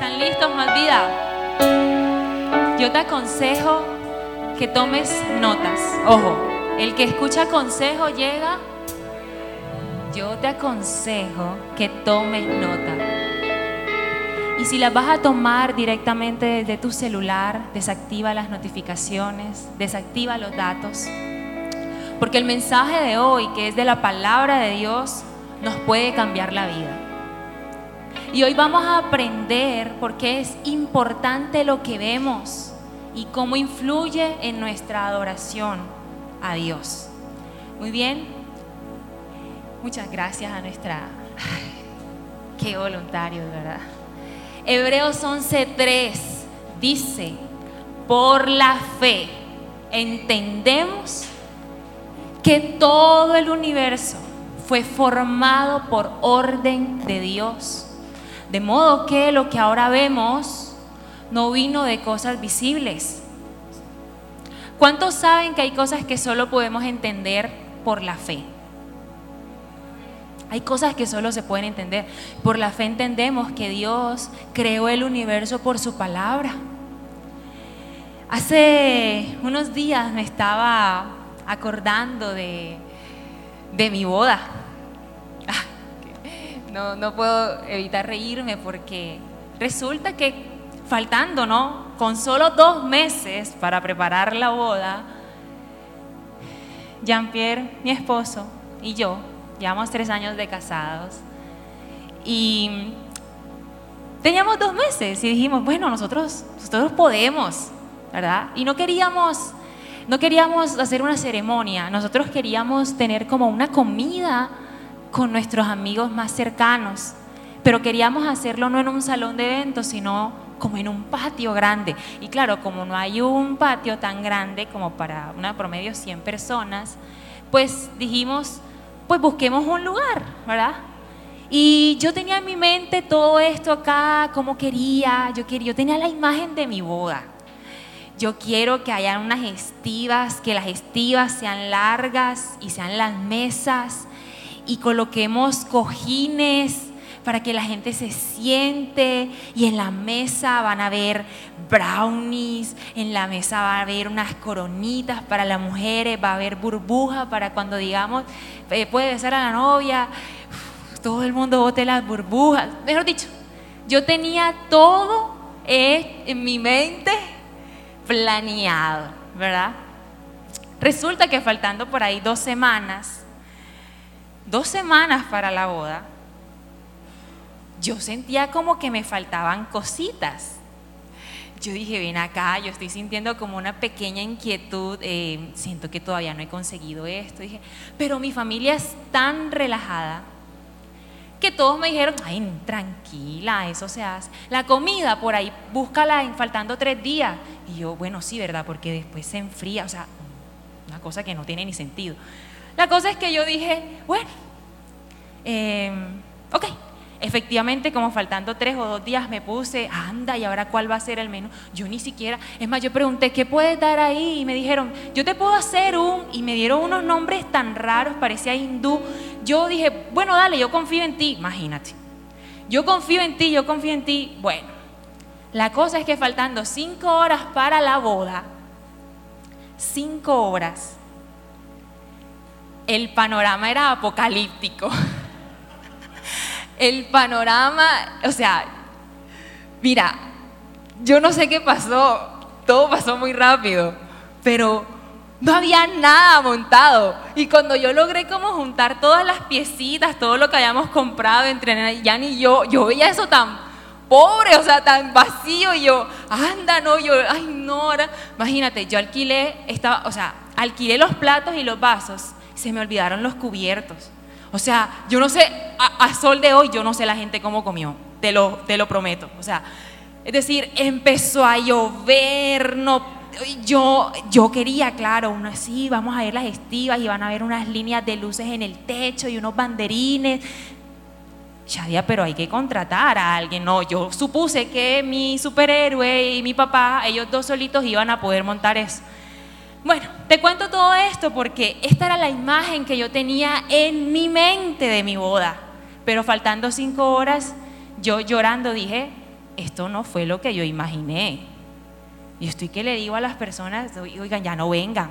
¿Están listos, más vida? Yo te aconsejo que tomes notas. Ojo, el que escucha consejo llega. Yo te aconsejo que tomes nota. Y si las vas a tomar directamente desde tu celular, desactiva las notificaciones, desactiva los datos. Porque el mensaje de hoy, que es de la palabra de Dios, nos puede cambiar la vida. Y hoy vamos a aprender por qué es importante lo que vemos y cómo influye en nuestra adoración a Dios. Muy bien. Muchas gracias a nuestra... qué voluntario, ¿verdad? Hebreos 11:3 dice, por la fe entendemos que todo el universo fue formado por orden de Dios de modo que lo que ahora vemos no vino de cosas visibles. ¿Cuántos saben que hay cosas que solo podemos entender por la fe? Hay cosas que solo se pueden entender. Por la fe entendemos que Dios creó el universo por su palabra. Hace unos días me estaba acordando de, de mi boda no, puedo evitar reírme porque resulta que faltando, ¿no? Con solo dos meses para preparar la boda, Jean-Pierre, mi esposo, y yo, llevamos tres años de casados, y teníamos dos meses y dijimos, bueno, nosotros, nosotros podemos, ¿verdad? Y no queríamos, no queríamos hacer una ceremonia, nosotros queríamos tener como una comida con nuestros amigos más cercanos, pero queríamos hacerlo no en un salón de eventos, sino como en un patio grande. Y claro, como no hay un patio tan grande como para una promedio 100 personas, pues dijimos, pues busquemos un lugar, ¿verdad? Y yo tenía en mi mente todo esto acá, como quería, yo quería, yo tenía la imagen de mi boda. Yo quiero que haya unas estivas, que las estivas sean largas y sean las mesas y coloquemos cojines para que la gente se siente y en la mesa van a ver brownies, en la mesa va a haber unas coronitas para las mujeres, va a haber burbuja para cuando digamos, eh, puede besar a la novia, todo el mundo bote las burbujas. Mejor dicho, yo tenía todo en mi mente planeado, ¿verdad? Resulta que faltando por ahí dos semanas, dos semanas para la boda, yo sentía como que me faltaban cositas. Yo dije, ven acá, yo estoy sintiendo como una pequeña inquietud, eh, siento que todavía no he conseguido esto. Dije, pero mi familia es tan relajada que todos me dijeron, ay, tranquila, eso se hace. La comida por ahí, búscala faltando tres días. Y yo, bueno, sí, ¿verdad? Porque después se enfría, o sea, una cosa que no tiene ni sentido. La cosa es que yo dije, bueno, em, ok, efectivamente como faltando tres o dos días me puse, anda, ¿y ahora cuál va a ser el menú? Yo ni siquiera, es más, yo pregunté, ¿qué puedes dar ahí? Y me dijeron, yo te puedo hacer un, y me dieron unos nombres tan raros, parecía hindú. Yo dije, bueno, dale, yo confío en ti, imagínate. Yo confío en ti, yo confío en ti. Bueno, la cosa es que faltando cinco horas para la boda, cinco horas, el panorama era apocalíptico. El panorama, o sea, mira, yo no sé qué pasó, todo pasó muy rápido, pero no había nada montado. Y cuando yo logré como juntar todas las piecitas, todo lo que habíamos comprado entre Jan y yo, yo veía eso tan pobre, o sea, tan vacío, y yo, anda, no, yo, ay, no, imagínate, yo alquilé, estaba, o sea, alquilé los platos y los vasos se me olvidaron los cubiertos. O sea, yo no sé, a, sol de hoy, yo no sé la gente cómo comió, te lo, te lo prometo. O sea, es decir, empezó a llover, no, yo, yo quería, claro, uno sí, vamos a ver las estivas y van a ver unas líneas de luces en el techo y unos banderines. Shadia, pero hay que contratar a alguien. No, yo supuse que mi superhéroe y mi papá, ellos dos solitos iban a poder montar eso. Bueno, te cuento todo esto porque esta era la imagen que yo tenía en mi mente de mi boda. Pero faltando cinco horas, yo llorando dije, esto no fue lo que yo imaginé. Y estoy que le digo a las personas, oigan, ya no vengan,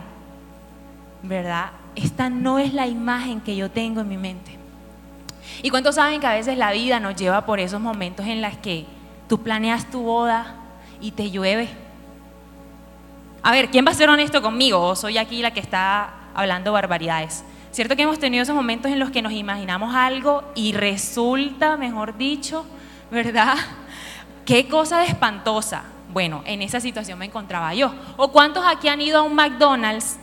¿verdad? Esta no es la imagen que yo tengo en mi mente. ¿Y cuántos saben que a veces la vida nos lleva por esos momentos en los que tú planeas tu boda y te llueve? A ver, ¿quién va a ser honesto conmigo? ¿O soy aquí la que está hablando barbaridades? ¿Cierto que hemos tenido esos momentos en los que nos imaginamos algo y resulta, mejor dicho, ¿verdad? Qué cosa espantosa. Bueno, en esa situación me encontraba yo. ¿O cuántos aquí han ido a un McDonald's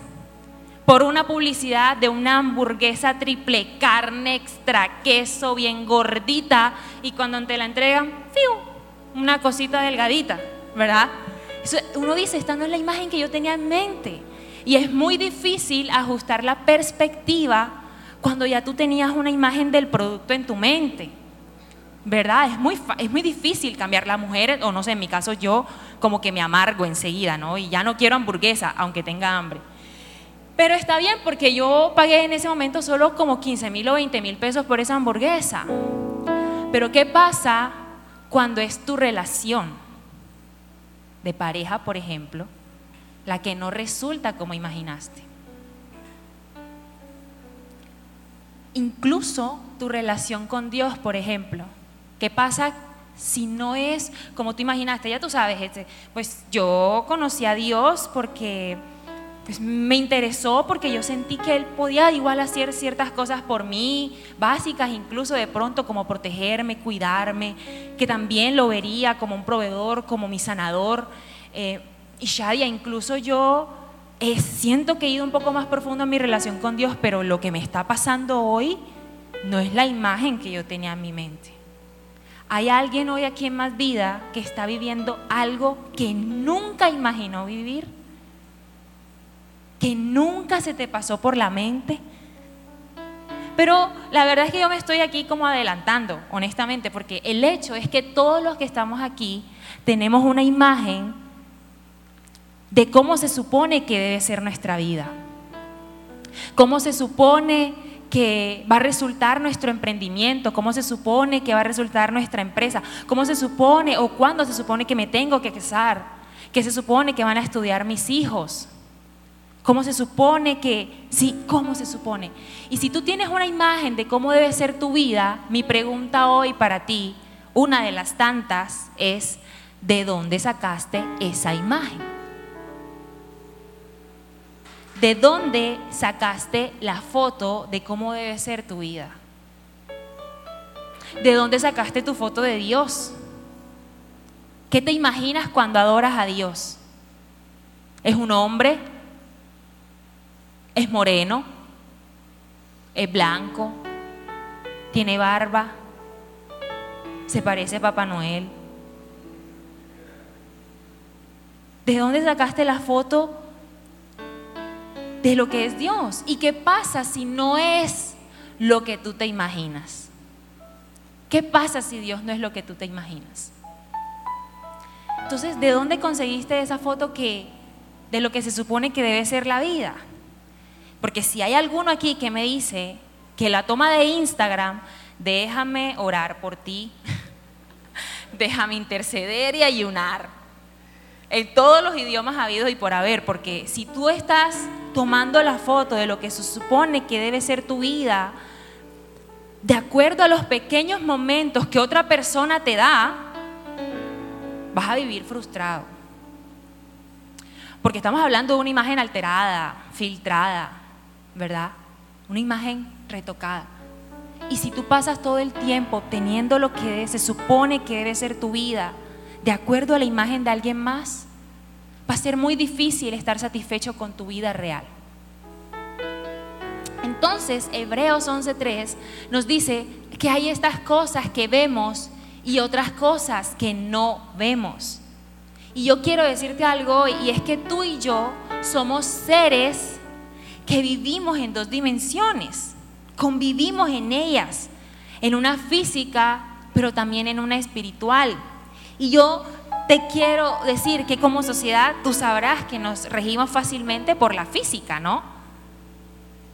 por una publicidad de una hamburguesa triple carne extra queso bien gordita y cuando te la entregan, ¡fiu! una cosita delgadita, ¿verdad? Uno dice, esta no es la imagen que yo tenía en mente. Y es muy difícil ajustar la perspectiva cuando ya tú tenías una imagen del producto en tu mente. ¿Verdad? Es muy, es muy difícil cambiar la mujer, o no sé, en mi caso yo como que me amargo enseguida, ¿no? Y ya no quiero hamburguesa, aunque tenga hambre. Pero está bien porque yo pagué en ese momento solo como 15 mil o 20 mil pesos por esa hamburguesa. Pero ¿qué pasa cuando es tu relación de pareja, por ejemplo, la que no resulta como imaginaste? Incluso tu relación con Dios, por ejemplo. ¿Qué pasa si no es como tú imaginaste? Ya tú sabes, este, pues yo conocí a Dios porque pues me interesó porque yo sentí que él podía igual hacer ciertas cosas por mí, básicas incluso de pronto como protegerme, cuidarme, que también lo vería como un proveedor, como mi sanador. Eh, y Shadia, incluso yo eh, siento que he ido un poco más profundo en mi relación con Dios, pero lo que me está pasando hoy no es la imagen que yo tenía en mi mente. Hay alguien hoy aquí en Más Vida que está viviendo algo que nunca imaginó vivir que nunca se te pasó por la mente. Pero la verdad es que yo me estoy aquí como adelantando, honestamente, porque el hecho es que todos los que estamos aquí tenemos una imagen de cómo se supone que debe ser nuestra vida, cómo se supone que va a resultar nuestro emprendimiento, cómo se supone que va a resultar nuestra empresa, cómo se supone o cuándo se supone que me tengo que casar, que se supone que van a estudiar mis hijos. ¿Cómo se supone que, sí, cómo se supone? Y si tú tienes una imagen de cómo debe ser tu vida, mi pregunta hoy para ti, una de las tantas, es, ¿de dónde sacaste esa imagen? ¿De dónde sacaste la foto de cómo debe ser tu vida? ¿De dónde sacaste tu foto de Dios? ¿Qué te imaginas cuando adoras a Dios? ¿Es un hombre? Es moreno, es blanco, tiene barba, se parece a Papá Noel. ¿De dónde sacaste la foto de lo que es Dios? ¿Y qué pasa si no es lo que tú te imaginas? ¿Qué pasa si Dios no es lo que tú te imaginas? Entonces, ¿de dónde conseguiste esa foto que de lo que se supone que debe ser la vida? Porque si hay alguno aquí que me dice que la toma de Instagram, déjame orar por ti, déjame interceder y ayunar. En todos los idiomas habidos y por haber, porque si tú estás tomando la foto de lo que se supone que debe ser tu vida, de acuerdo a los pequeños momentos que otra persona te da, vas a vivir frustrado. Porque estamos hablando de una imagen alterada, filtrada, ¿verdad? Una imagen retocada. Y si tú pasas todo el tiempo teniendo lo que se supone que debe ser tu vida, de acuerdo a la imagen de alguien más, va a ser muy difícil estar satisfecho con tu vida real. Entonces, Hebreos 11:3 nos dice que hay estas cosas que vemos y otras cosas que no vemos. Y yo quiero decirte algo y es que tú y yo somos seres que vivimos en dos dimensiones, convivimos en ellas, en una física, pero también en una espiritual. Y yo te quiero decir que como sociedad tú sabrás que nos regimos fácilmente por la física, ¿no?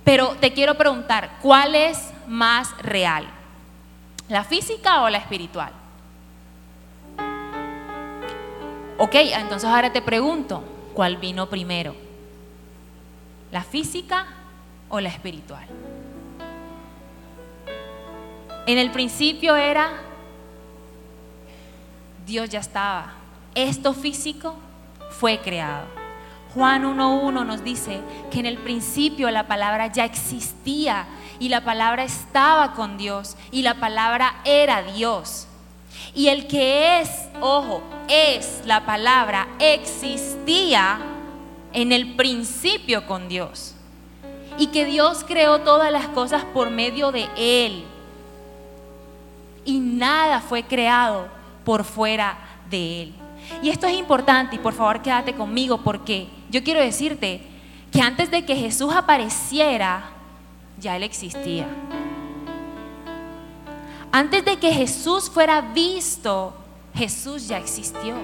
Pero te quiero preguntar, ¿cuál es más real? ¿La física o la espiritual? Ok, entonces ahora te pregunto, ¿cuál vino primero? ¿La física o la espiritual? En el principio era, Dios ya estaba. Esto físico fue creado. Juan 1.1 nos dice que en el principio la palabra ya existía y la palabra estaba con Dios y la palabra era Dios. Y el que es, ojo, es la palabra, existía en el principio con Dios. Y que Dios creó todas las cosas por medio de Él. Y nada fue creado por fuera de Él. Y esto es importante y por favor quédate conmigo porque yo quiero decirte que antes de que Jesús apareciera, ya Él existía. Antes de que Jesús fuera visto, Jesús ya existió.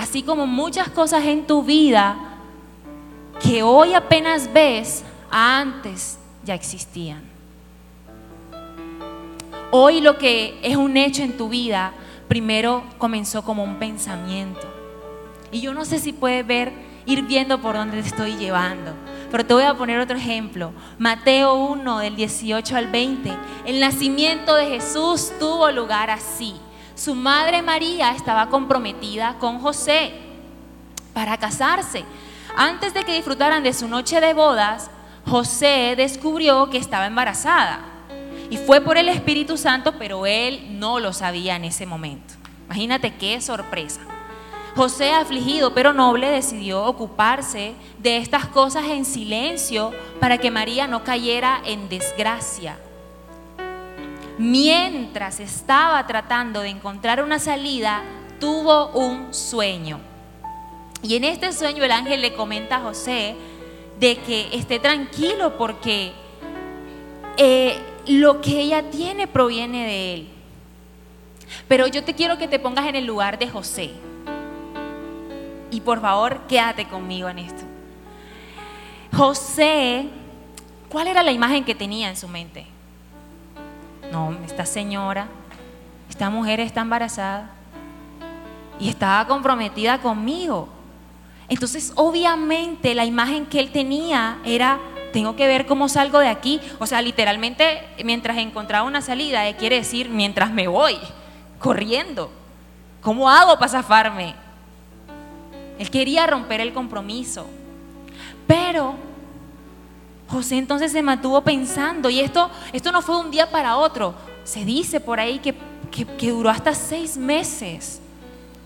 Así como muchas cosas en tu vida que hoy apenas ves, antes ya existían. Hoy lo que es un hecho en tu vida, primero comenzó como un pensamiento. Y yo no sé si puedes ver, ir viendo por dónde te estoy llevando. Pero te voy a poner otro ejemplo. Mateo 1, del 18 al 20. El nacimiento de Jesús tuvo lugar así. Su madre María estaba comprometida con José para casarse. Antes de que disfrutaran de su noche de bodas, José descubrió que estaba embarazada. Y fue por el Espíritu Santo, pero él no lo sabía en ese momento. Imagínate qué sorpresa. José, afligido pero noble, decidió ocuparse de estas cosas en silencio para que María no cayera en desgracia. Mientras estaba tratando de encontrar una salida, tuvo un sueño. Y en este sueño el ángel le comenta a José de que esté tranquilo porque eh, lo que ella tiene proviene de él. Pero yo te quiero que te pongas en el lugar de José. Y por favor, quédate conmigo en esto. José, ¿cuál era la imagen que tenía en su mente? No, esta señora, esta mujer está embarazada y estaba comprometida conmigo. Entonces, obviamente, la imagen que él tenía era, tengo que ver cómo salgo de aquí. O sea, literalmente, mientras encontraba una salida, eh, quiere decir, mientras me voy, corriendo. ¿Cómo hago para zafarme? Él quería romper el compromiso. Pero José entonces se mantuvo pensando, y esto, esto no fue un día para otro. Se dice por ahí que, que duró hasta seis meses,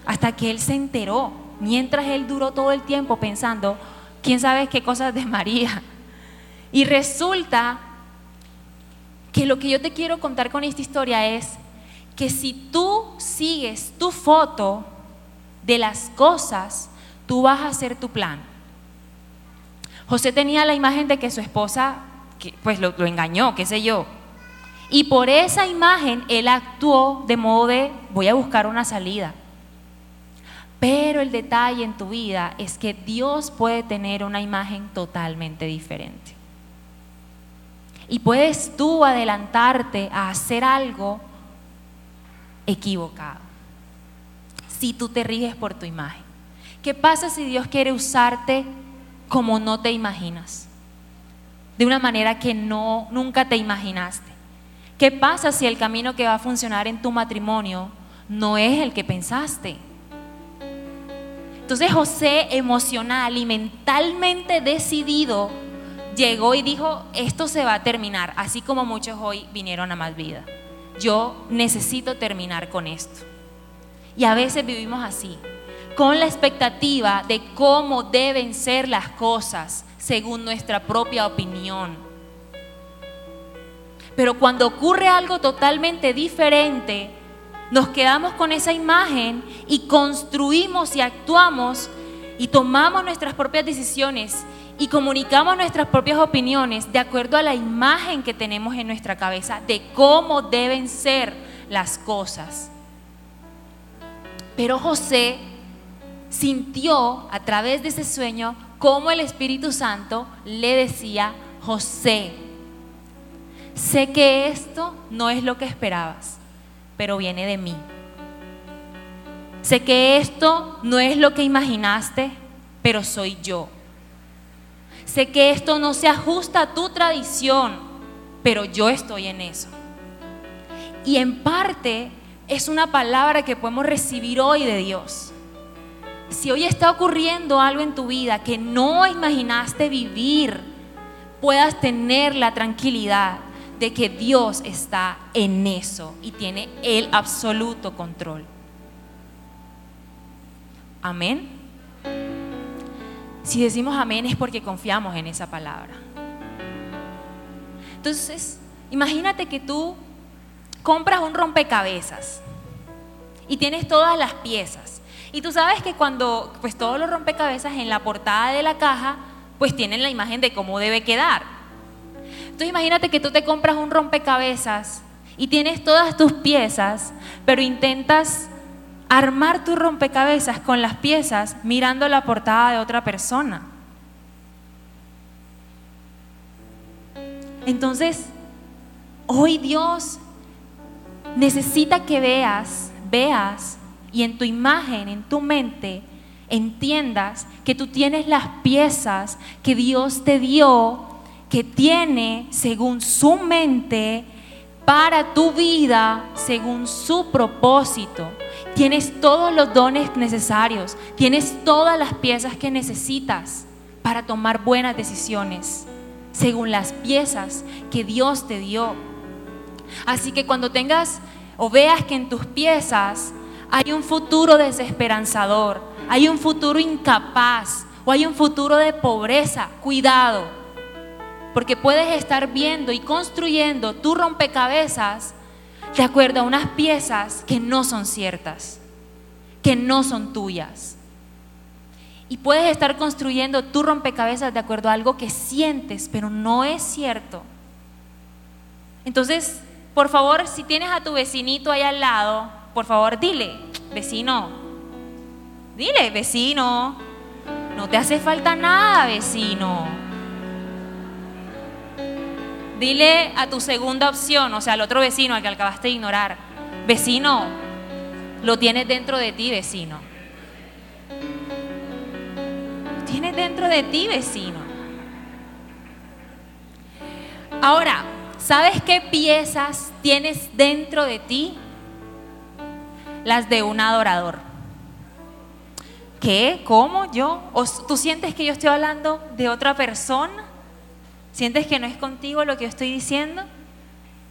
hasta que él se enteró, mientras él duró todo el tiempo pensando, quién sabe qué cosas de María. Y resulta que lo que yo te quiero contar con esta historia es que si tú sigues tu foto de las cosas tú vas a hacer tu plan. José tenía la imagen de que su esposa, pues lo, lo engañó, qué sé yo. Y por esa imagen él actuó de modo de voy a buscar una salida. Pero el detalle en tu vida es que Dios puede tener una imagen totalmente diferente. Y puedes tú adelantarte a hacer algo equivocado si tú te riges por tu imagen. ¿Qué pasa si Dios quiere usarte como no te imaginas? De una manera que no nunca te imaginaste. ¿Qué pasa si el camino que va a funcionar en tu matrimonio no es el que pensaste? Entonces José, emocional y mentalmente decidido, llegó y dijo, esto se va a terminar, así como muchos hoy vinieron a más vida. Yo necesito terminar con esto. Y a veces vivimos así, con la expectativa de cómo deben ser las cosas según nuestra propia opinión. Pero cuando ocurre algo totalmente diferente, nos quedamos con esa imagen y construimos y actuamos y tomamos nuestras propias decisiones y comunicamos nuestras propias opiniones de acuerdo a la imagen que tenemos en nuestra cabeza de cómo deben ser las cosas. Pero José sintió a través de ese sueño cómo el Espíritu Santo le decía, José, sé que esto no es lo que esperabas, pero viene de mí. Sé que esto no es lo que imaginaste, pero soy yo. Sé que esto no se ajusta a tu tradición, pero yo estoy en eso. Y en parte es una palabra que podemos recibir hoy de Dios. Si hoy está ocurriendo algo en tu vida que no imaginaste vivir, puedas tener la tranquilidad de que Dios está en eso y tiene el absoluto control. Amén. Si decimos amén es porque confiamos en esa palabra. Entonces, imagínate que tú compras un rompecabezas y tienes todas las piezas. Y tú sabes que cuando, pues todos los rompecabezas en la portada de la caja, pues tienen la imagen de cómo debe quedar. Entonces imagínate que tú te compras un rompecabezas y tienes todas tus piezas, pero intentas armar tu rompecabezas con las piezas mirando la portada de otra persona. Entonces, hoy Dios necesita que veas, veas y en tu imagen, en tu mente, entiendas que tú tienes las piezas que Dios te dio, que tiene según su mente para tu vida, según su propósito. Tienes todos los dones necesarios, tienes todas las piezas que necesitas para tomar buenas decisiones, según las piezas que Dios te dio. Así que cuando tengas o veas que en tus piezas hay un futuro desesperanzador, hay un futuro incapaz o hay un futuro de pobreza, cuidado. Porque puedes estar viendo y construyendo tu rompecabezas de acuerdo a unas piezas que no son ciertas, que no son tuyas. Y puedes estar construyendo tu rompecabezas de acuerdo a algo que sientes, pero no es cierto. Entonces, por favor, si tienes a tu vecinito ahí al lado, por favor, dile, vecino, dile, vecino, no te hace falta nada, vecino. Dile a tu segunda opción, o sea, al otro vecino al que acabaste de ignorar, vecino, lo tienes dentro de ti, vecino. Lo tienes dentro de ti, vecino. Ahora, ¿Sabes qué piezas tienes dentro de ti? Las de un adorador. ¿Qué? ¿Cómo? ¿Yo? ¿O ¿Tú sientes que yo estoy hablando de otra persona? ¿Sientes que no es contigo lo que yo estoy diciendo?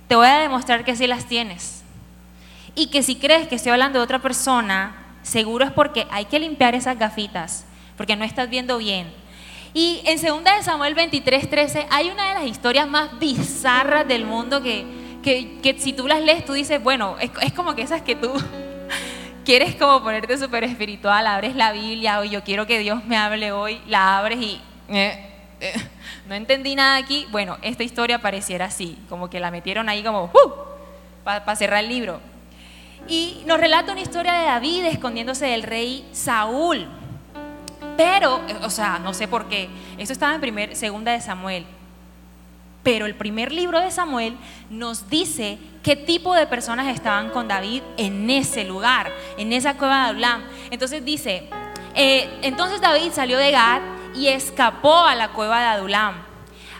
Te voy a demostrar que sí las tienes. Y que si crees que estoy hablando de otra persona, seguro es porque hay que limpiar esas gafitas, porque no estás viendo bien y en 2 Samuel 23, 13 hay una de las historias más bizarras del mundo que, que, si tú las lees, tú dices, bueno, es, como que esas que tú quieres como ponerte súper espiritual, abres la Biblia o yo quiero que Dios me hable hoy, la abres y eh, eh, no entendí nada aquí. Bueno, esta historia pareciera así, como que la metieron ahí como uh, para cerrar el libro. Y nos relata una historia de David escondiéndose del rey Saúl. Pero, o sea, no sé por qué. Eso estaba en primer, segunda de Samuel. Pero el primer libro de Samuel nos dice qué tipo de personas estaban con David en ese lugar, en esa cueva de Adulam. Entonces dice, eh, entonces David salió de Gad y escapó a la cueva de Adulam.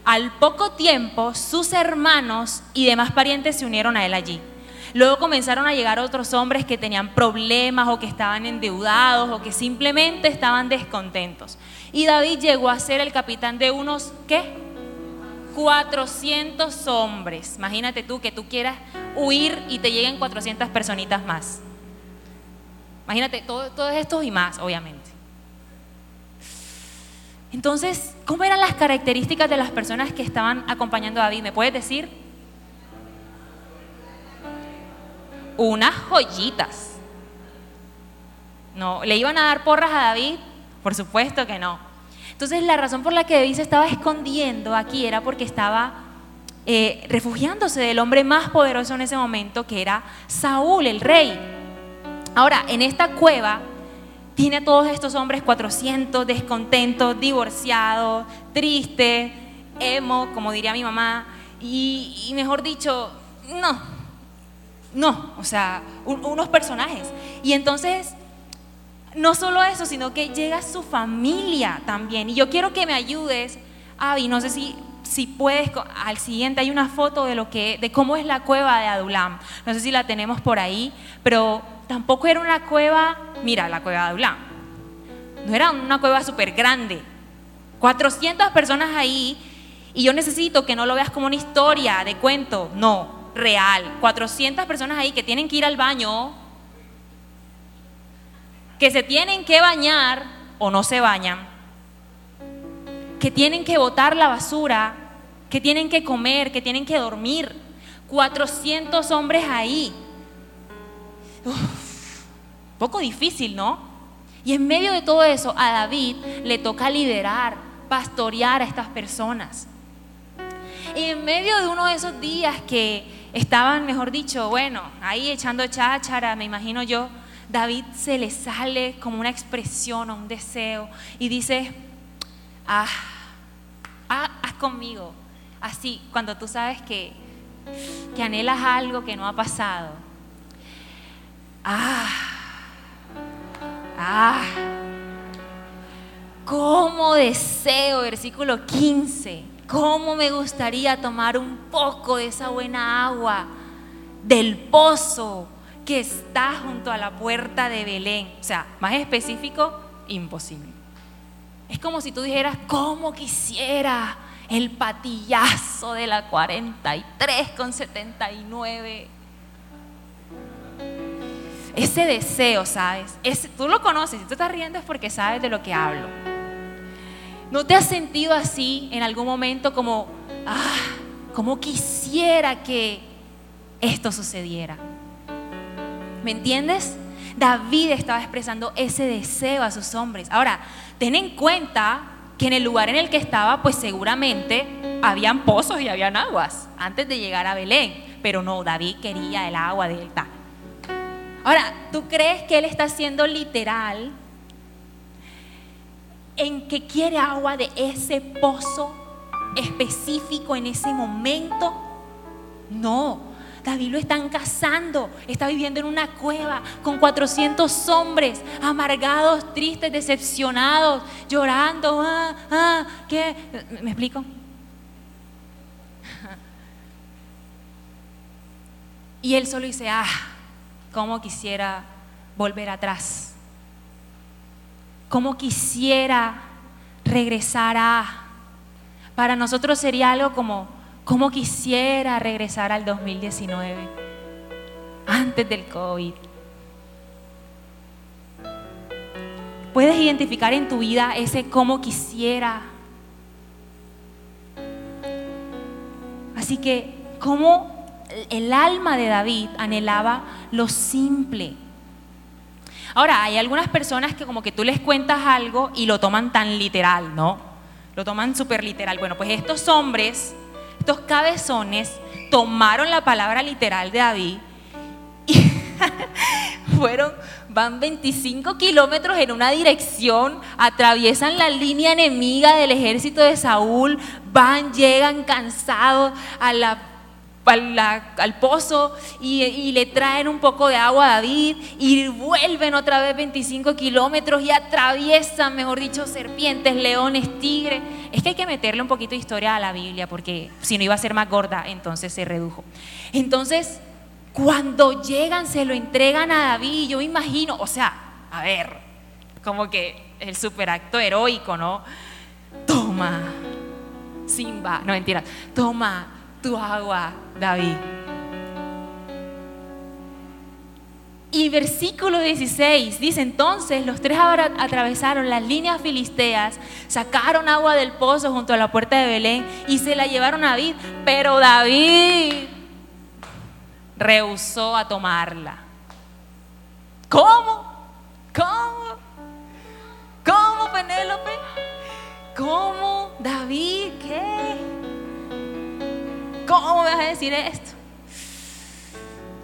Al poco tiempo, sus hermanos y demás parientes se unieron a él allí. Luego comenzaron a llegar otros hombres que tenían problemas o que estaban endeudados o que simplemente estaban descontentos. Y David llegó a ser el capitán de unos, ¿qué? 400 hombres. Imagínate tú que tú quieras huir y te lleguen 400 personitas más. Imagínate todos estos y más, obviamente. Entonces, ¿cómo eran las características de las personas que estaban acompañando a David? ¿Me puedes decir? unas joyitas. No, ¿le iban a dar porras a David? Por supuesto que no. Entonces la razón por la que David se estaba escondiendo aquí era porque estaba eh, refugiándose del hombre más poderoso en ese momento, que era Saúl, el rey. Ahora, en esta cueva tiene todos estos hombres 400 descontentos, divorciados, tristes, emo, como diría mi mamá, y mejor dicho, no, no, o sea, unos personajes. Y entonces no solo eso, sino que llega su familia también. Y yo quiero que me ayudes, Avi, no sé si, si puedes, al siguiente hay una foto de, lo que, de cómo es la cueva de Adulam. No sé si la tenemos por ahí, pero tampoco era una cueva, mira, la cueva de Adulam. No era una cueva súper grande. 400 personas ahí y yo necesito que no lo veas como una historia de cuento, no, real. 400 personas ahí que tienen que ir al baño que se tienen que bañar o no se bañan, que tienen que botar la basura, que tienen que comer, que tienen que dormir. 400 hombres ahí. poco difícil, ¿no? Y en medio de todo eso, a David le toca liderar, pastorear a estas personas. Y en medio de uno de esos días que estaban, mejor dicho, bueno, ahí echando cháchara, me imagino yo, David se le sale como una expresión o un deseo y dice, ah, ah, haz conmigo. Así, cuando tú sabes que, que anhelas algo que no ha pasado. Ah, ah, cómo deseo, versículo 15, cómo me gustaría tomar un poco de esa buena agua del pozo que está junto a la puerta de Belén. O sea, más específico, imposible. Es como si tú dijeras, ¿cómo quisiera el patillazo de la 43 con 79? Ese deseo, ¿sabes? tú lo conoces, si tú estás riendo es porque sabes de lo que hablo. ¿No te has sentido así en algún momento como, ah, como quisiera que esto sucediera? ¿Me entiendes? David estaba expresando ese deseo a sus hombres. Ahora, ten en cuenta que en el lugar en el que estaba, pues seguramente habían pozos y habían aguas antes de llegar a Belén. Pero no, David quería el agua de él. Ahora, ¿tú crees que él está siendo literal en que quiere agua de ese pozo específico en ese momento? No. David lo están cazando, está viviendo en una cueva con 400 hombres, amargados, tristes, decepcionados, llorando. Ah, ah, ¿Qué? ¿Me explico? Y él solo dice, ah, cómo quisiera volver atrás. Cómo quisiera regresar a... Para nosotros sería algo como, ¿Cómo quisiera regresar al 2019, antes del COVID? ¿Puedes identificar en tu vida ese cómo quisiera? Así que, ¿cómo el alma de David anhelaba lo simple? Ahora, hay algunas personas que como que tú les cuentas algo y lo toman tan literal, ¿no? Lo toman súper literal. Bueno, pues estos hombres estos cabezones tomaron la palabra literal de David y fueron, van 25 kilómetros en una dirección, atraviesan la línea enemiga del ejército de Saúl, van, llegan cansados a la al, pozo y, le traen un poco de agua a David y vuelven otra vez 25 kilómetros y atraviesan, mejor dicho, serpientes, leones, tigres. Es que hay que meterle un poquito de historia a la Biblia porque si no iba a ser más gorda, entonces se redujo. Entonces, cuando llegan, se lo entregan a David, yo imagino, o sea, a ver, como que el superacto heroico, ¿no? Toma, Simba, no mentira, toma tu agua, David. Y versículo 16 dice, entonces los tres atravesaron las líneas filisteas, sacaron agua del pozo junto a la puerta de Belén y se la llevaron a David, pero David rehusó a tomarla. ¿Cómo? ¿Cómo? ¿Cómo, Penélope? ¿Cómo, David? ¿Qué? ¿Cómo me vas a decir esto?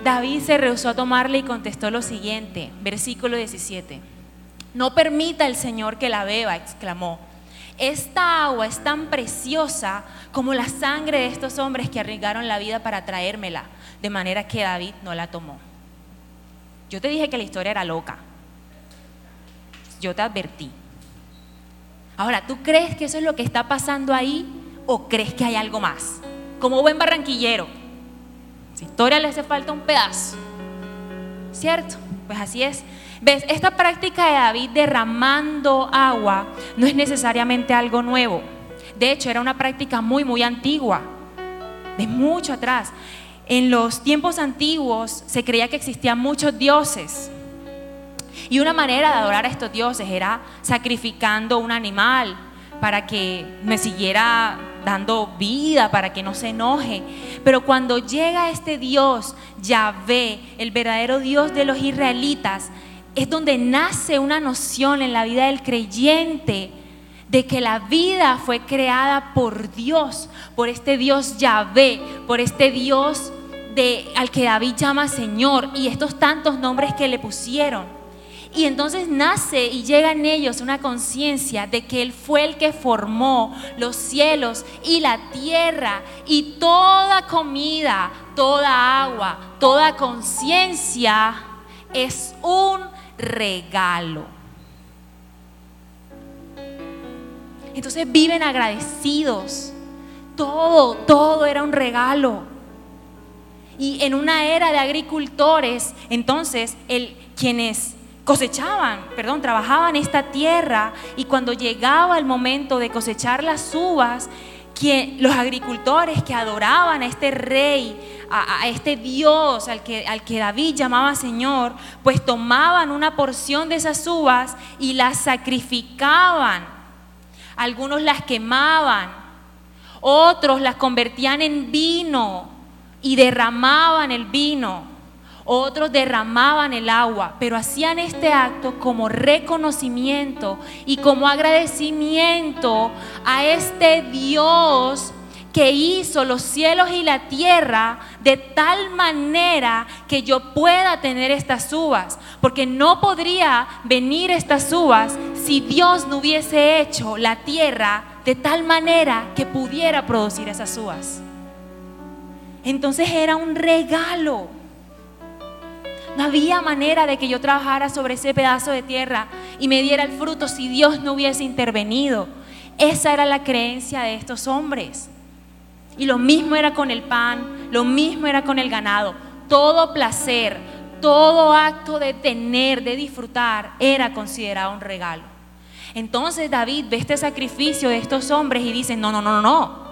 David se rehusó a tomarle y contestó lo siguiente, versículo 17. No permita el Señor que la beba, exclamó. Esta agua es tan preciosa como la sangre de estos hombres que arriesgaron la vida para traérmela, de manera que David no la tomó. Yo te dije que la historia era loca. yo te advertí. Ahora, ¿tú crees que eso es lo que está pasando ahí o crees que hay algo más? Como buen barranquillero, si historia le hace falta un pedazo, ¿cierto? Pues así es. ¿Ves? Esta práctica de David derramando agua no es necesariamente algo nuevo. De hecho, era una práctica muy, muy antigua, de mucho atrás. En los tiempos antiguos se creía que existían muchos dioses. Y una manera de adorar a estos dioses era sacrificando un animal para que me siguiera dando vida, para que no se enoje. Pero cuando llega este Dios, Yahvé, el verdadero Dios de los israelitas, es donde nace una noción en la vida del creyente de que la vida fue creada por Dios, por este Dios Yahvé, por este Dios de, al que David llama Señor y estos tantos nombres que le pusieron. Y entonces nace y llega en ellos una conciencia de que Él fue el que formó los cielos y la tierra y toda comida, toda agua, toda conciencia es un regalo. Entonces viven agradecidos. Todo, todo era un regalo. Y en una era de agricultores, entonces el, quienes cosechaban, perdón, trabajaban esta tierra y cuando llegaba el momento de cosechar las uvas, los agricultores que adoraban a este rey, a, este Dios al que, al que David llamaba Señor, pues tomaban una porción de esas uvas y las sacrificaban. Algunos las quemaban, otros las convertían en vino y derramaban el vino otros derramaban el agua, pero hacían este acto como reconocimiento y como agradecimiento a este Dios que hizo los cielos y la tierra de tal manera que yo pueda tener estas uvas, porque no podría venir estas uvas si Dios no hubiese hecho la tierra de tal manera que pudiera producir esas uvas. Entonces era un regalo no había manera de que yo trabajara sobre ese pedazo de tierra y me diera el fruto si Dios no hubiese intervenido. Esa era la creencia de estos hombres. Y lo mismo era con el pan, lo mismo era con el ganado. Todo placer, todo acto de tener, de disfrutar, era considerado un regalo. Entonces David ve este sacrificio de estos hombres y dice, no, no, no, no,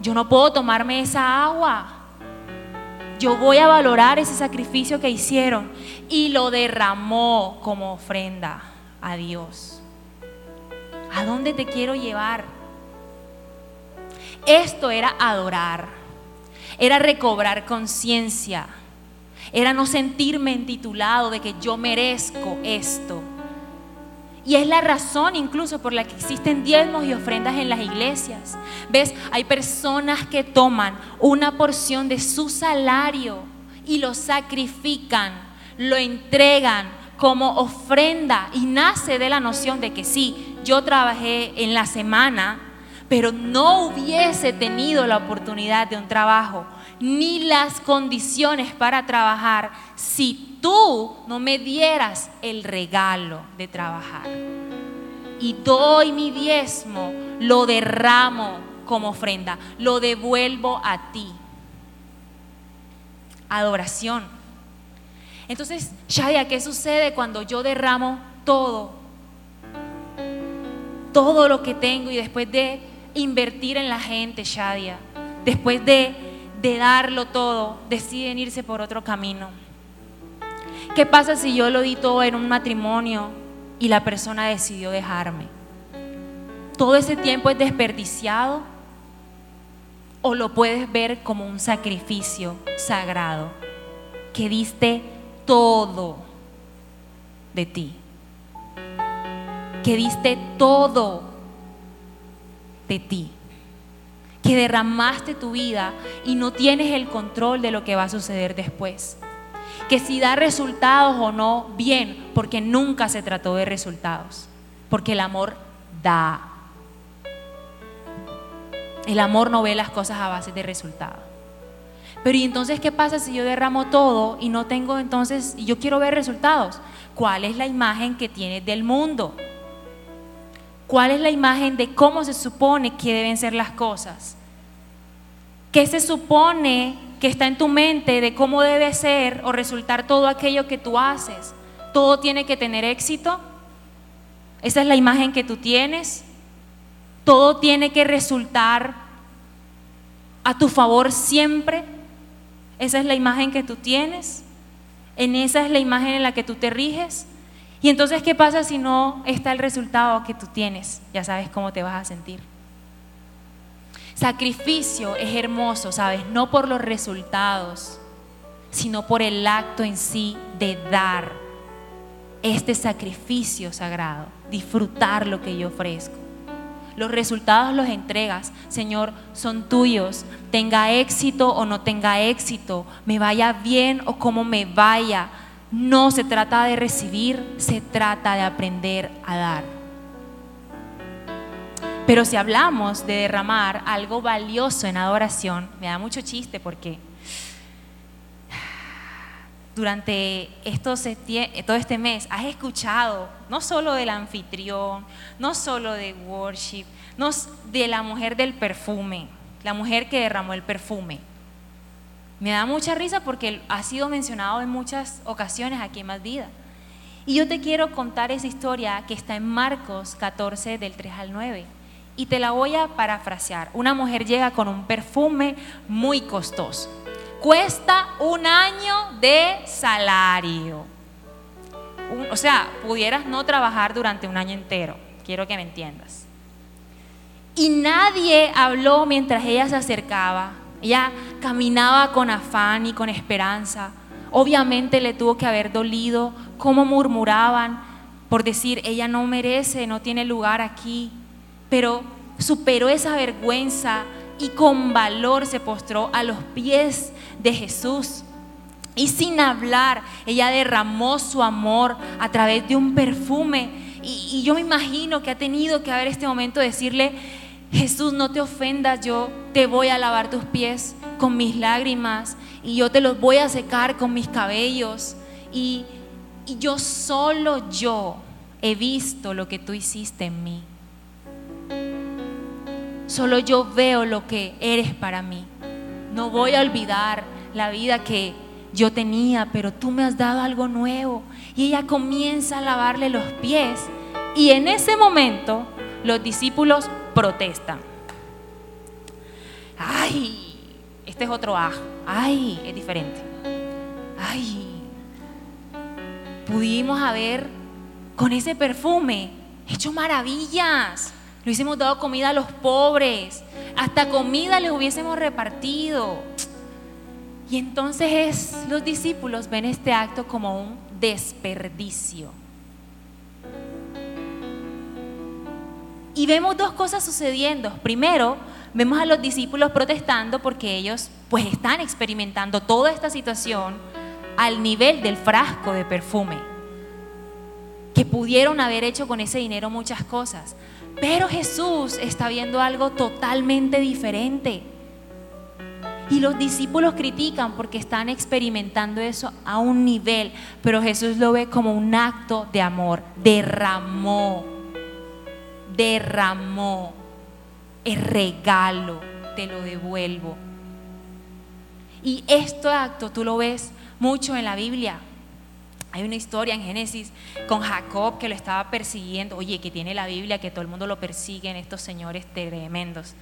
yo no puedo tomarme esa agua yo voy a valorar ese sacrificio que hicieron y lo derramó como ofrenda a Dios. ¿A dónde te quiero llevar? Esto era adorar, era recobrar conciencia, era no sentirme intitulado de que yo merezco esto. Y es la razón incluso por la que existen diezmos y ofrendas en las iglesias. ¿Ves? Hay personas que toman una porción de su salario y lo sacrifican, lo entregan como ofrenda y nace de la noción de que sí, yo trabajé en la semana, pero no hubiese tenido la oportunidad de un trabajo ni las condiciones para trabajar si tú no me dieras el regalo de trabajar. Y doy mi diezmo, lo derramo como ofrenda, lo devuelvo a ti. Adoración. Entonces, Shadia, ¿qué sucede cuando yo derramo todo? Todo lo que tengo y después de invertir en la gente, Shadia, después de de darlo todo, deciden irse por otro camino. ¿Qué pasa si yo lo di todo en un matrimonio y la persona decidió dejarme? ¿Todo ese tiempo es desperdiciado? ¿O lo puedes ver como un sacrificio sagrado? Que diste todo de ti. Que diste todo de ti que derramaste tu vida y no tienes el control de lo que va a suceder después. Que si da resultados o no, bien, porque nunca se trató de resultados, porque el amor da. El amor no ve las cosas a base de resultados. Pero ¿y entonces qué pasa si yo derramo todo y no tengo entonces, y yo quiero ver resultados? ¿Cuál es la imagen que tienes del mundo? ¿Cuál es la imagen de cómo se supone que deben ser las cosas? ¿Qué se supone que está en tu mente de cómo debe ser o resultar todo aquello que tú haces? ¿Todo tiene que tener éxito? ¿Esa es la imagen que tú tienes? ¿Todo tiene que resultar a tu favor siempre? ¿Esa es la imagen que tú tienes? ¿En esa es la imagen en la que tú te riges? Y entonces, ¿qué pasa si no está el resultado que tú tienes? Ya sabes cómo te vas a sentir. Sacrificio es hermoso, ¿sabes? No por los resultados, sino por el acto en sí de dar este sacrificio sagrado, disfrutar lo que yo ofrezco. Los resultados los entregas, Señor, son tuyos. Tenga éxito o no tenga éxito, me vaya bien o como me vaya, no se trata de recibir, se trata de aprender a dar. Pero si hablamos de derramar algo valioso en adoración, me da mucho chiste porque durante estos, todo este mes has escuchado no solo del anfitrión, no solo de worship, no, de la mujer del perfume, la mujer que derramó el perfume me da mucha risa porque ha sido mencionado en muchas ocasiones aquí en Más Vida. Y yo te quiero contar esa historia que está en Marcos 14 del 3 al 9. Y te la voy a parafrasear. Una mujer llega con un perfume muy costoso. Cuesta un año de salario. o sea, pudieras no trabajar durante un año entero. Quiero que me entiendas. Y nadie habló mientras ella se acercaba ella caminaba con afán y con esperanza. Obviamente le tuvo que haber dolido cómo murmuraban por decir, ella no merece, no tiene lugar aquí. Pero superó esa vergüenza y con valor se postró a los pies de Jesús. Y sin hablar, ella derramó su amor a través de un perfume. Y, yo me imagino que ha tenido que haber este momento de decirle, Jesús, no te ofendas, yo te voy a lavar tus pies con mis lágrimas y yo te los voy a secar con mis cabellos. Y, y yo solo yo he visto lo que tú hiciste en mí. Solo yo veo lo que eres para mí. No voy a olvidar la vida que yo tenía, pero tú me has dado algo nuevo. Y ella comienza a lavarle los pies. Y en ese momento los discípulos protestan. Ay, este es otro ajo. Ay, es diferente. Ay, pudimos haber con ese perfume hecho maravillas. Le hubiésemos dado comida a los pobres. Hasta comida les hubiésemos repartido. Y entonces es, los discípulos ven este acto como un desperdicio. Y vemos dos cosas sucediendo. Primero, vemos a los discípulos protestando porque ellos pues están experimentando toda esta situación al nivel del frasco de perfume. Que pudieron haber hecho con ese dinero muchas cosas. Pero Jesús está viendo algo totalmente diferente. Y los discípulos critican porque están experimentando eso a un nivel, pero Jesús lo ve como un acto de amor. Derramó derramó. el regalo, te lo devuelvo. Y este acto tú lo ves mucho en la Biblia. Hay una historia en Génesis con Jacob que lo estaba persiguiendo. Oye, que tiene la Biblia, que todo el mundo lo persigue en estos señores tremendos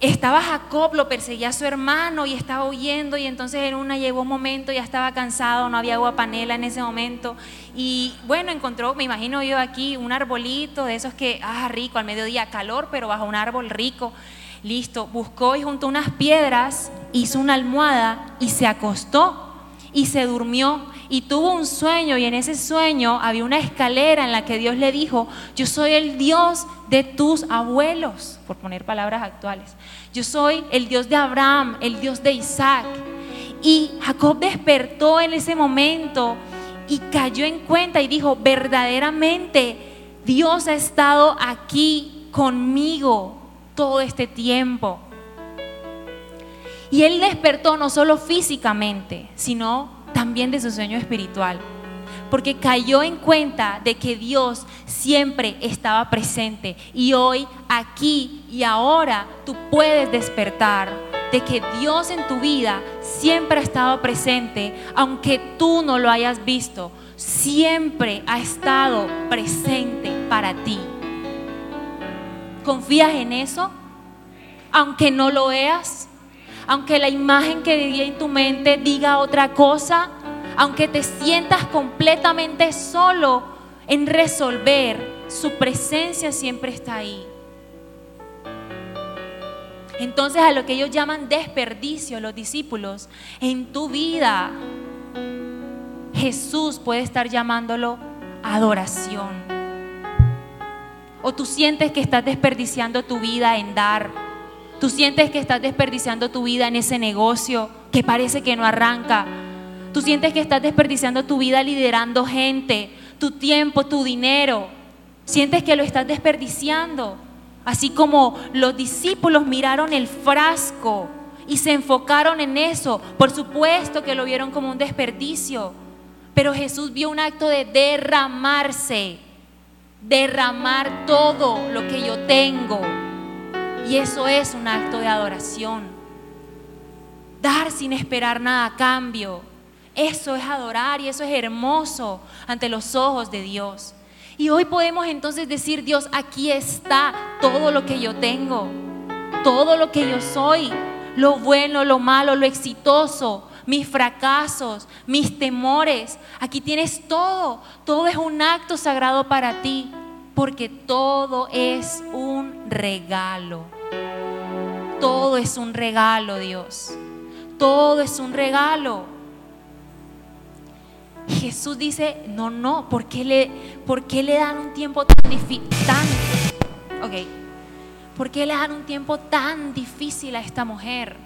estaba Jacob, lo perseguía a su hermano y estaba huyendo y entonces en una llegó un momento, ya estaba cansado, no había agua panela en ese momento y bueno, encontró, me imagino yo aquí, un arbolito de esos que, ah, rico, al mediodía calor, pero bajo un árbol rico, listo, buscó y junto unas piedras, hizo una almohada y se acostó y se durmió y tuvo un sueño y en ese sueño había una escalera en la que Dios le dijo, yo soy el Dios de tus abuelos, por poner palabras actuales. Yo soy el Dios de Abraham, el Dios de Isaac. Y Jacob despertó en ese momento y cayó en cuenta y dijo, verdaderamente Dios ha estado aquí conmigo todo este tiempo. Y él despertó no solo físicamente, sino también de su sueño espiritual. porque cayó en cuenta de que Dios siempre estaba presente. Y hoy, aquí y ahora, tú puedes despertar de que Dios en tu vida siempre ha estado presente, aunque tú no lo hayas visto, siempre ha estado presente para ti. ¿Confías en eso? Aunque no lo veas, aunque la imagen que vivía en tu mente diga otra cosa, aunque te sientas completamente solo en resolver, su presencia siempre está ahí. Entonces a lo que ellos llaman desperdicio, los discípulos, en tu vida, Jesús puede estar llamándolo adoración. O tú sientes que estás desperdiciando tu vida en dar. Tú sientes que estás desperdiciando tu vida en ese negocio que parece que no arranca. Tú sientes que estás desperdiciando tu vida liderando gente, tu tiempo, tu dinero. Sientes que lo estás desperdiciando. Así como los discípulos miraron el frasco y se enfocaron en eso, por supuesto que lo vieron como un desperdicio. Pero Jesús vio un acto de derramarse, derramar todo lo que yo tengo. Y eso es un acto de adoración. Dar sin esperar nada a cambio. Eso es adorar y eso es hermoso ante los ojos de Dios. Y hoy podemos entonces decir, Dios, aquí está todo lo que yo tengo, todo lo que yo soy, lo bueno, lo malo, lo exitoso, mis fracasos, mis temores. Aquí tienes todo, todo es un acto sagrado para ti, porque todo es un regalo. Todo es un regalo, Dios. Todo es un regalo. Jesús dice, no, no, ¿por qué le, por qué le dan un tiempo tan difícil? ¿por qué le dan un tiempo tan difícil a esta mujer?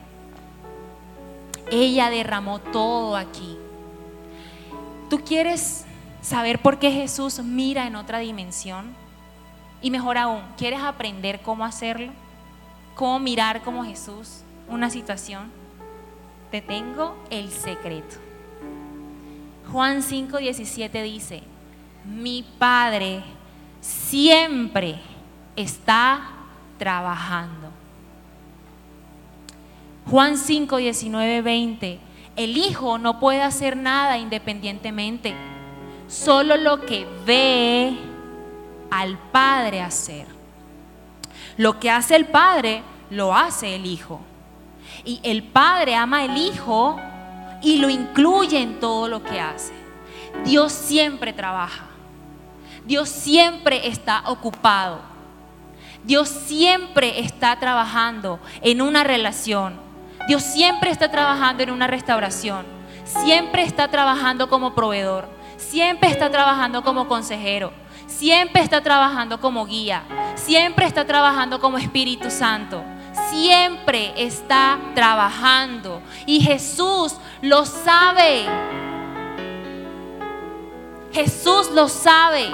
Ella derramó todo aquí. ¿Tú quieres saber por qué Jesús mira en otra dimensión? Y mejor aún, ¿quieres aprender cómo hacerlo? ¿Cómo mirar como Jesús una situación? Te tengo el secreto. Juan 5:17 dice, mi Padre siempre está trabajando. Juan 5, 20, el Hijo no puede hacer nada independientemente, solo lo que ve al Padre hacer. Lo que hace el Padre, lo hace el Hijo. Y el Padre ama al Hijo y lo incluye en todo lo que hace. Dios siempre trabaja. Dios siempre está ocupado. Dios siempre está trabajando en una relación. Dios siempre está trabajando en una restauración. Siempre está trabajando como proveedor. Siempre está trabajando como consejero. Siempre está trabajando como guía. Siempre está trabajando como Espíritu Santo siempre está trabajando y Jesús lo sabe. Jesús lo sabe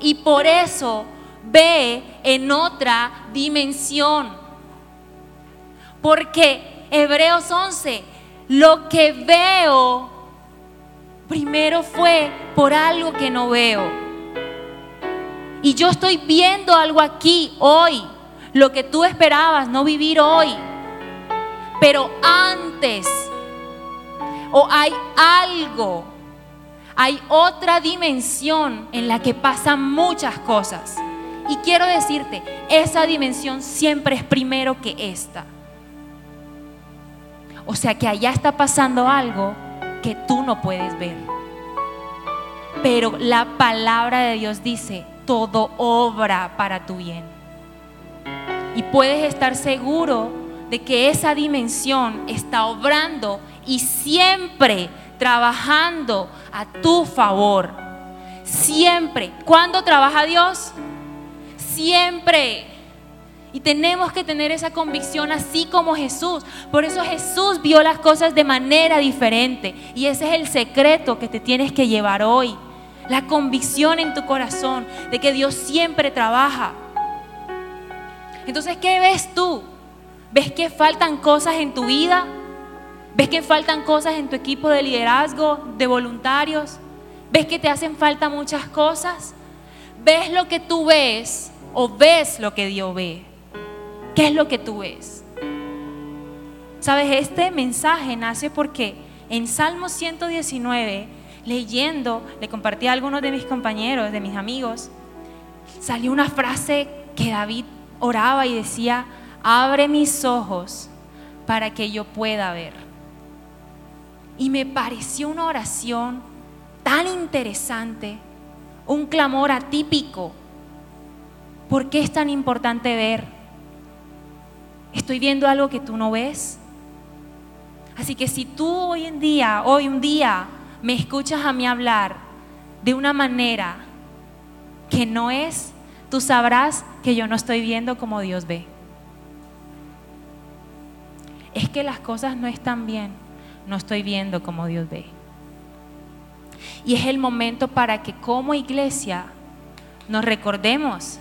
y por eso ve en otra dimensión. Porque Hebreos 11, lo que veo primero fue por algo que no veo. Y yo estoy viendo algo aquí hoy lo que tú esperabas, no vivir hoy. Pero antes, o hay algo, hay otra dimensión en la que pasan muchas cosas. Y quiero decirte, esa dimensión siempre es primero que esta. O sea que allá está pasando algo que tú no puedes ver. Pero la palabra de Dios dice, todo obra para tu bien. Y puedes estar seguro de que esa dimensión está obrando y siempre trabajando a tu favor. Siempre. ¿Cuándo trabaja Dios? Siempre. Y tenemos que tener esa convicción así como Jesús. Por eso Jesús vio las cosas de manera diferente. Y ese es el secreto que te tienes que llevar hoy. La convicción en tu corazón de que Dios siempre trabaja. Entonces, ¿qué ves tú? ¿Ves que faltan cosas en tu vida? ¿Ves que faltan cosas en tu equipo de liderazgo, de voluntarios? ¿Ves que te hacen falta muchas cosas? ¿Ves lo que tú ves o ves lo que Dios ve? ¿Qué es lo que tú ves? Sabes, este mensaje nace porque en Salmo 119, leyendo, le compartí a algunos de mis compañeros, de mis amigos, salió una frase que David oraba y decía, abre mis ojos para que yo pueda ver. Y me pareció una oración tan interesante, un clamor atípico. ¿Por qué es tan importante ver? Estoy viendo algo que tú no ves. Así que si tú hoy en día, hoy un día, me escuchas a mí hablar de una manera que no es, tú sabrás que yo no estoy viendo como Dios ve. Es que las cosas no están bien, no estoy viendo como Dios ve. Y es el momento para que como iglesia nos recordemos.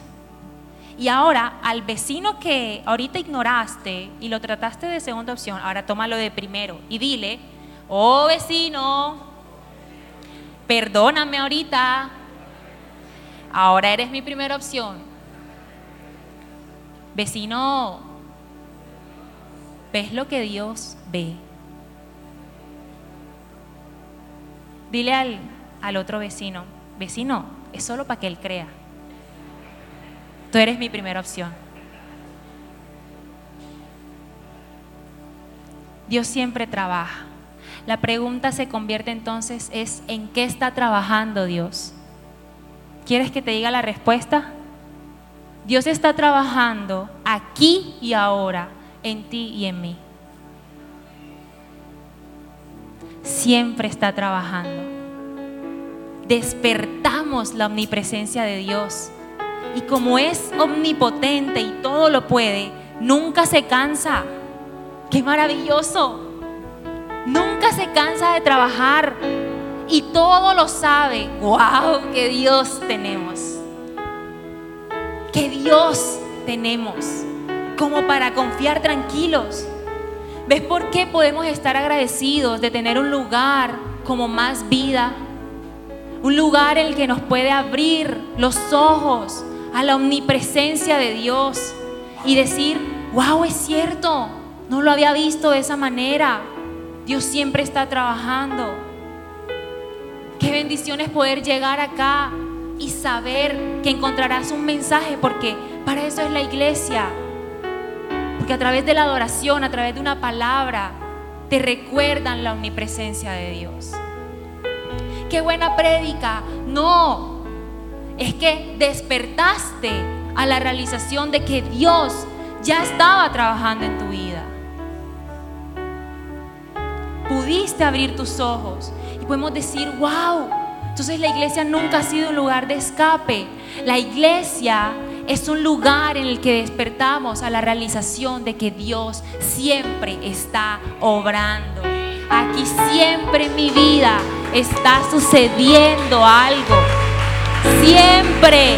Y ahora al vecino que ahorita ignoraste y lo trataste de segunda opción, ahora tómalo de primero y dile, oh vecino, perdóname ahorita, ahora eres mi primera opción. Vecino, ¿ves lo que Dios ve? Dile al, al otro vecino, vecino, es solo para que él crea. Tú eres mi primera opción. Dios siempre trabaja. La pregunta se convierte entonces es ¿en qué está trabajando Dios? ¿Quieres que te diga la respuesta? Dios está trabajando aquí y ahora en ti y en mí. Siempre está trabajando. Despertamos la omnipresencia de Dios. Y como es omnipotente y todo lo puede, nunca se cansa. ¡Qué maravilloso! Nunca se cansa de trabajar y todo lo sabe. ¡Wow! ¡Qué Dios tenemos! ¡Qué Dios tenemos! Como para confiar tranquilos. ¿Ves por qué podemos estar agradecidos de tener un lugar como más vida? Un lugar en el que nos puede abrir los ojos a la omnipresencia de Dios y decir, wow, es cierto, no lo había visto de esa manera. Dios siempre está trabajando. Qué bendición es poder llegar acá y saber que encontrarás un mensaje, porque para eso es la iglesia. Porque a través de la adoración, a través de una palabra, te recuerdan la omnipresencia de Dios. Qué buena prédica. No, es que despertaste a la realización de que Dios ya estaba trabajando en tu vida. Pudiste abrir tus ojos y podemos decir, wow, entonces la iglesia nunca ha sido un lugar de escape. La iglesia es un lugar en el que despertamos a la realización de que Dios siempre está obrando. Aquí siempre en mi vida está sucediendo algo. Siempre,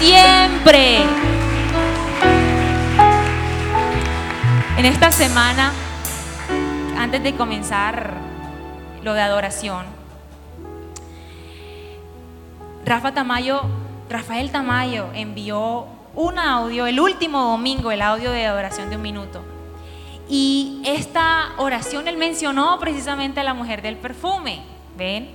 siempre. En esta semana, antes de comenzar lo de adoración, Rafa Tamayo, Rafael Tamayo envió un audio, el último domingo, el audio de adoración de un minuto. Y esta oración él mencionó precisamente a la mujer del perfume, ¿ven?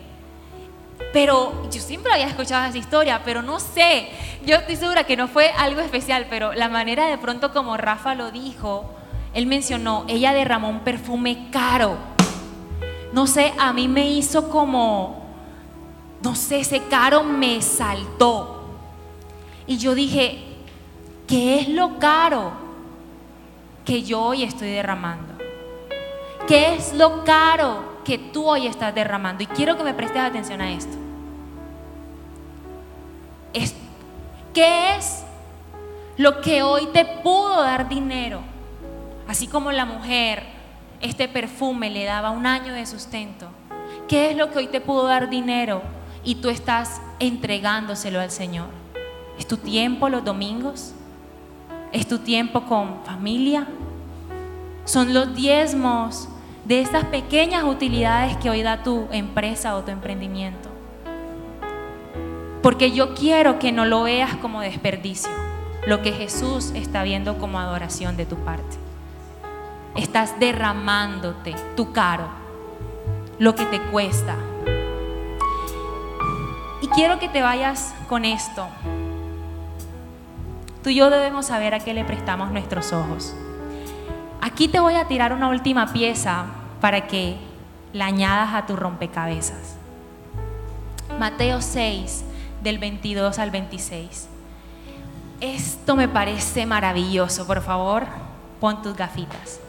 Pero yo siempre había escuchado esa historia, pero no sé, yo estoy segura que no fue algo especial, pero la manera de pronto como Rafa lo dijo, él mencionó, ella derramó un perfume caro. No sé, a mí me hizo como, no sé, ese caro me saltó. Y yo dije, ¿qué es lo caro que yo hoy estoy derramando? ¿Qué es lo caro que tú hoy estás derramando? Y quiero que me prestes atención a esto. ¿Qué es lo que hoy te pudo dar dinero? Así como la mujer, este perfume le daba un año de sustento. ¿Qué es lo que hoy te pudo dar dinero y tú estás entregándoselo al Señor? ¿Es tu tiempo los domingos? ¿Es tu tiempo con familia? Son los diezmos de estas pequeñas utilidades que hoy da tu empresa o tu emprendimiento. Porque yo quiero que no lo veas como desperdicio, lo que Jesús está viendo como adoración de tu parte. Estás derramándote tu caro, lo que te cuesta. Y quiero que te vayas con esto. Tú y yo debemos saber a qué le prestamos nuestros ojos. Aquí te voy a tirar una última pieza para que la añadas a tu rompecabezas. Mateo 6, del 22 al 26. Esto me parece maravilloso. Por favor, pon tus gafitas.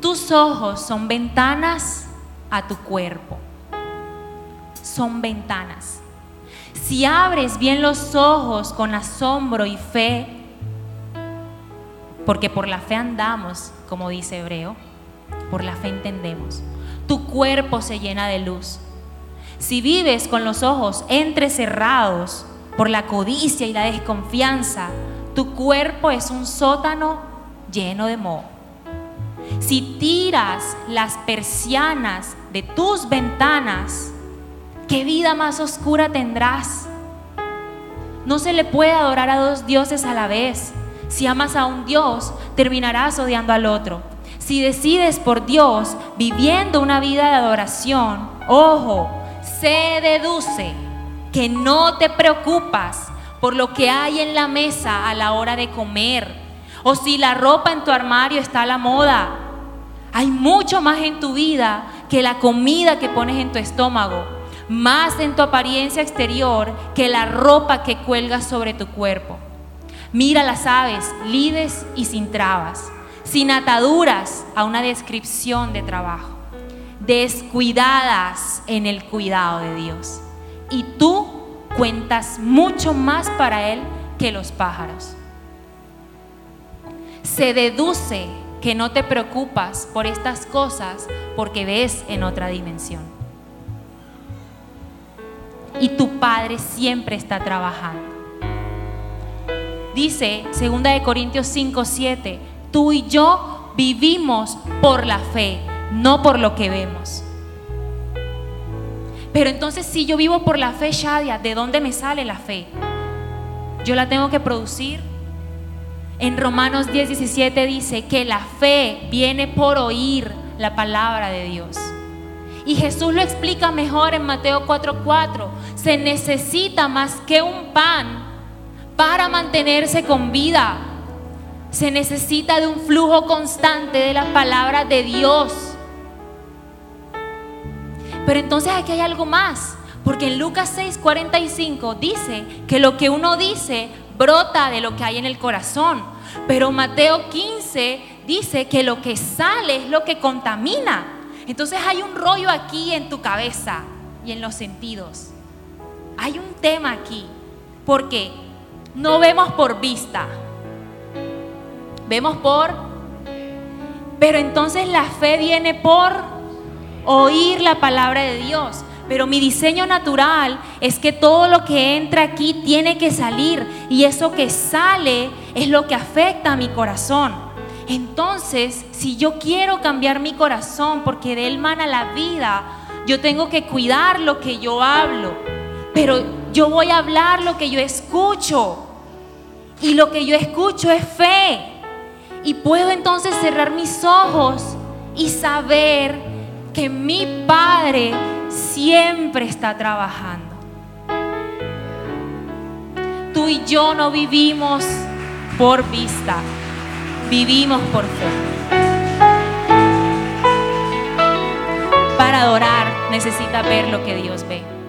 Tus ojos son ventanas a tu cuerpo. Son ventanas. Si abres bien los ojos con asombro y fe, porque por la fe andamos, como dice Hebreo, por la fe entendemos, tu cuerpo se llena de luz. Si vives con los ojos entrecerrados por la codicia y la desconfianza, tu cuerpo es un sótano lleno de moho. Si tiras las persianas de tus ventanas, ¿qué vida más oscura tendrás? No se le puede adorar a dos dioses a la vez. Si amas a un Dios, terminarás odiando al otro. Si decides por Dios viviendo una vida de adoración, ojo, se deduce que no te preocupas por lo que hay en la mesa a la hora de comer o si la ropa en tu armario está a la moda. Hay mucho más en tu vida que la comida que pones en tu estómago, más en tu apariencia exterior que la ropa que cuelgas sobre tu cuerpo. Mira las aves, lides y sin trabas, sin ataduras a una descripción de trabajo descuidadas en el cuidado de Dios. Y tú cuentas mucho más para Él que los pájaros. Se deduce que no te preocupas por estas cosas porque ves en otra dimensión. Y tu Padre siempre está trabajando. Dice 2 de Corintios 5, 7, tú y yo vivimos por la fe no por lo que vemos. Pero entonces si yo vivo por la fe, Shadia, ¿de dónde me sale la fe? Yo la tengo que producir. En Romanos 10, 17 dice que la fe viene por oír la palabra de Dios. Y Jesús lo explica mejor en Mateo 4:4. Se necesita más que un pan para mantenerse con vida. Se necesita de un flujo constante de la palabra de Dios. Pero entonces aquí hay algo más, porque en Lucas 6:45 dice que lo que uno dice brota de lo que hay en el corazón. Pero Mateo 15 dice que lo que sale es lo que contamina. Entonces hay un rollo aquí en tu cabeza y en los sentidos. Hay un tema aquí, porque no vemos por vista, vemos por... Pero entonces la fe viene por oír la palabra de Dios. Pero mi diseño natural es que todo lo que entra aquí tiene que salir y eso que sale es lo que afecta a mi corazón. Entonces, si yo quiero cambiar mi corazón porque de él mana la vida, yo tengo que cuidar lo que yo hablo. Pero yo voy a hablar lo que yo escucho. Y lo que yo escucho es fe. Y puedo entonces cerrar mis ojos y saber que mi Padre siempre está trabajando. Tú y yo no vivimos por vista, vivimos por fe. Para adorar necesita ver lo que Dios ve.